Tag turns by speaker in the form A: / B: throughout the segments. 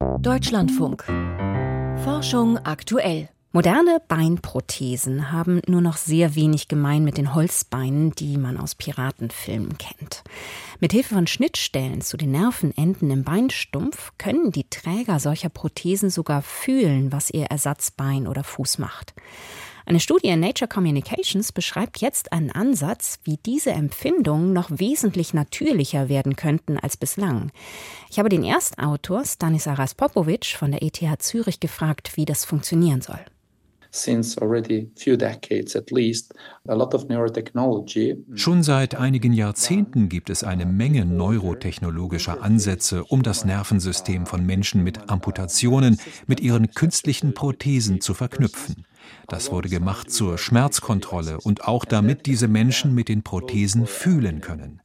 A: Deutschlandfunk. Forschung aktuell. Moderne Beinprothesen haben nur noch sehr wenig gemein mit den Holzbeinen, die man aus Piratenfilmen kennt. Mit Hilfe von Schnittstellen zu den Nervenenden im Beinstumpf können die Träger solcher Prothesen sogar fühlen, was ihr Ersatzbein oder Fuß macht. Eine Studie in Nature Communications beschreibt jetzt einen Ansatz, wie diese Empfindungen noch wesentlich natürlicher werden könnten als bislang. Ich habe den Erstautor Stanislas Popovic von der ETH Zürich gefragt, wie das funktionieren soll.
B: Schon seit einigen Jahrzehnten gibt es eine Menge neurotechnologischer Ansätze, um das Nervensystem von Menschen mit Amputationen mit ihren künstlichen Prothesen zu verknüpfen. Das wurde gemacht zur Schmerzkontrolle und auch damit diese Menschen mit den Prothesen fühlen können.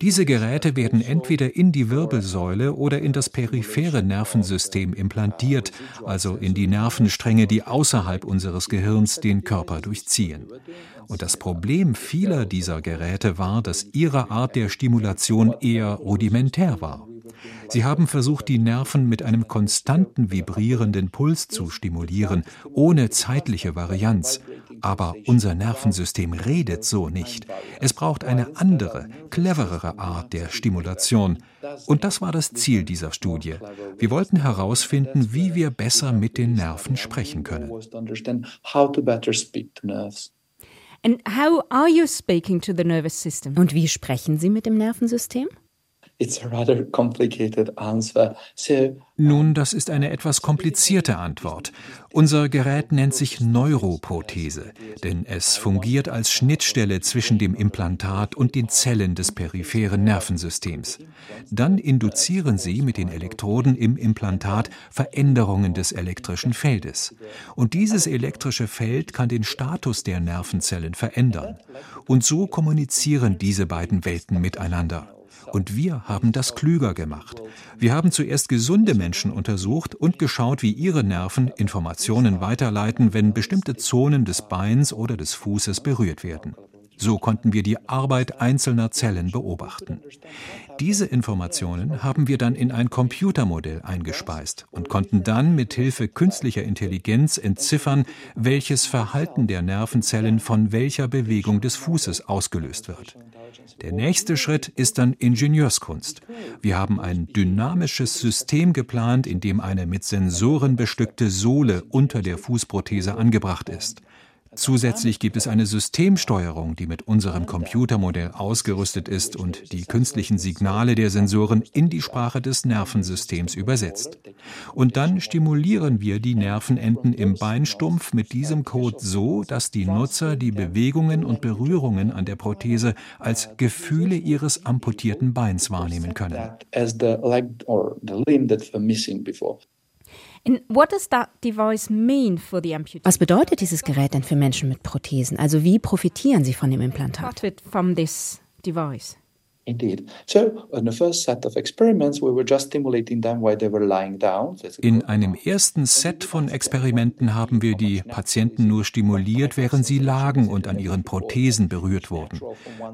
B: Diese Geräte werden entweder in die Wirbelsäule oder in das periphere Nervensystem implantiert, also in die Nervenstränge, die außerhalb unseres Gehirns den Körper durchziehen. Und das Problem vieler dieser Geräte war, dass ihre Art der Stimulation eher rudimentär war. Sie haben versucht, die Nerven mit einem konstanten vibrierenden Puls zu stimulieren, ohne zeitliche Varianz. Aber unser Nervensystem redet so nicht. Es braucht eine andere, cleverere Art der Stimulation. Und das war das Ziel dieser Studie. Wir wollten herausfinden, wie wir besser mit den Nerven sprechen können.
A: Und wie sprechen Sie mit dem Nervensystem?
B: Nun, das ist eine etwas komplizierte Antwort. Unser Gerät nennt sich Neuroprothese, denn es fungiert als Schnittstelle zwischen dem Implantat und den Zellen des peripheren Nervensystems. Dann induzieren sie mit den Elektroden im Implantat Veränderungen des elektrischen Feldes. Und dieses elektrische Feld kann den Status der Nervenzellen verändern. Und so kommunizieren diese beiden Welten miteinander. Und wir haben das klüger gemacht. Wir haben zuerst gesunde Menschen untersucht und geschaut, wie ihre Nerven Informationen weiterleiten, wenn bestimmte Zonen des Beins oder des Fußes berührt werden. So konnten wir die Arbeit einzelner Zellen beobachten. Diese Informationen haben wir dann in ein Computermodell eingespeist und konnten dann mit Hilfe künstlicher Intelligenz entziffern, welches Verhalten der Nervenzellen von welcher Bewegung des Fußes ausgelöst wird. Der nächste Schritt ist dann Ingenieurskunst. Wir haben ein dynamisches System geplant, in dem eine mit Sensoren bestückte Sohle unter der Fußprothese angebracht ist. Zusätzlich gibt es eine Systemsteuerung, die mit unserem Computermodell ausgerüstet ist und die künstlichen Signale der Sensoren in die Sprache des Nervensystems übersetzt. Und dann stimulieren wir die Nervenenden im Beinstumpf mit diesem Code so, dass die Nutzer die Bewegungen und Berührungen an der Prothese als Gefühle ihres amputierten Beins wahrnehmen können.
A: Was bedeutet dieses Gerät denn für Menschen mit Prothesen? Also wie profitieren sie von dem Implantat?
B: In einem ersten Set von Experimenten haben wir die Patienten nur stimuliert, während sie lagen und an ihren Prothesen berührt wurden.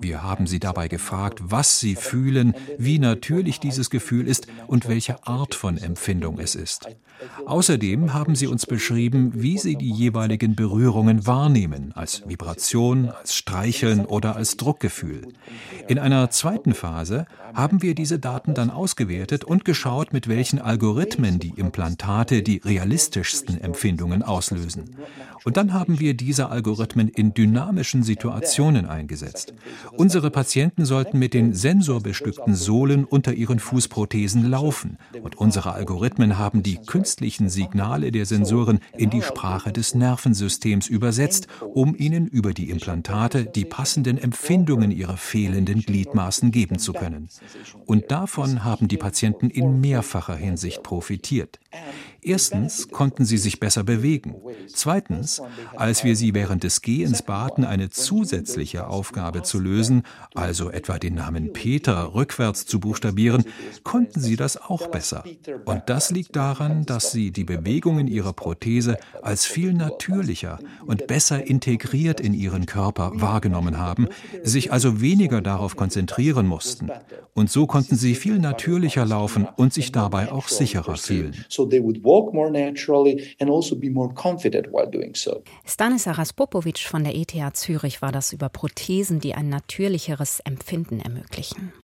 B: Wir haben sie dabei gefragt, was sie fühlen, wie natürlich dieses Gefühl ist und welche Art von Empfindung es ist. Außerdem haben sie uns beschrieben, wie sie die jeweiligen Berührungen wahrnehmen, als Vibration, als Streicheln oder als Druckgefühl. In einer zweiten Phase haben wir diese Daten dann ausgewertet und geschaut, mit welchen Algorithmen die Implantate die realistischsten Empfindungen auslösen. Und dann haben wir diese Algorithmen in dynamischen Situationen eingesetzt. Unsere Patienten sollten mit den sensorbestückten Sohlen unter ihren Fußprothesen laufen und unsere Algorithmen haben die künstlichen Signale der Sensoren in die Sprache des Nervensystems übersetzt, um ihnen über die Implantate die passenden Empfindungen ihrer fehlenden Gliedmaßen geben zu können. Und davon haben die Patienten in mehrfacher Hinsicht profitiert. Erstens konnten sie sich besser bewegen. Zweitens, als wir sie während des Gehens baten, eine zusätzliche Aufgabe zu lösen, also etwa den Namen Peter rückwärts zu buchstabieren, konnten sie das auch besser. Und das liegt daran, dass sie die Bewegungen ihrer Prothese als viel natürlicher und besser integriert in ihren Körper wahrgenommen haben, sich also weniger darauf konzentrieren mussten. Und so konnten sie viel natürlicher laufen und sich dabei auch sicherer fühlen.
A: Also Stanislas Popovic von der ETH Zürich war das über Prothesen, die ein natürlicheres Empfinden ermöglichen.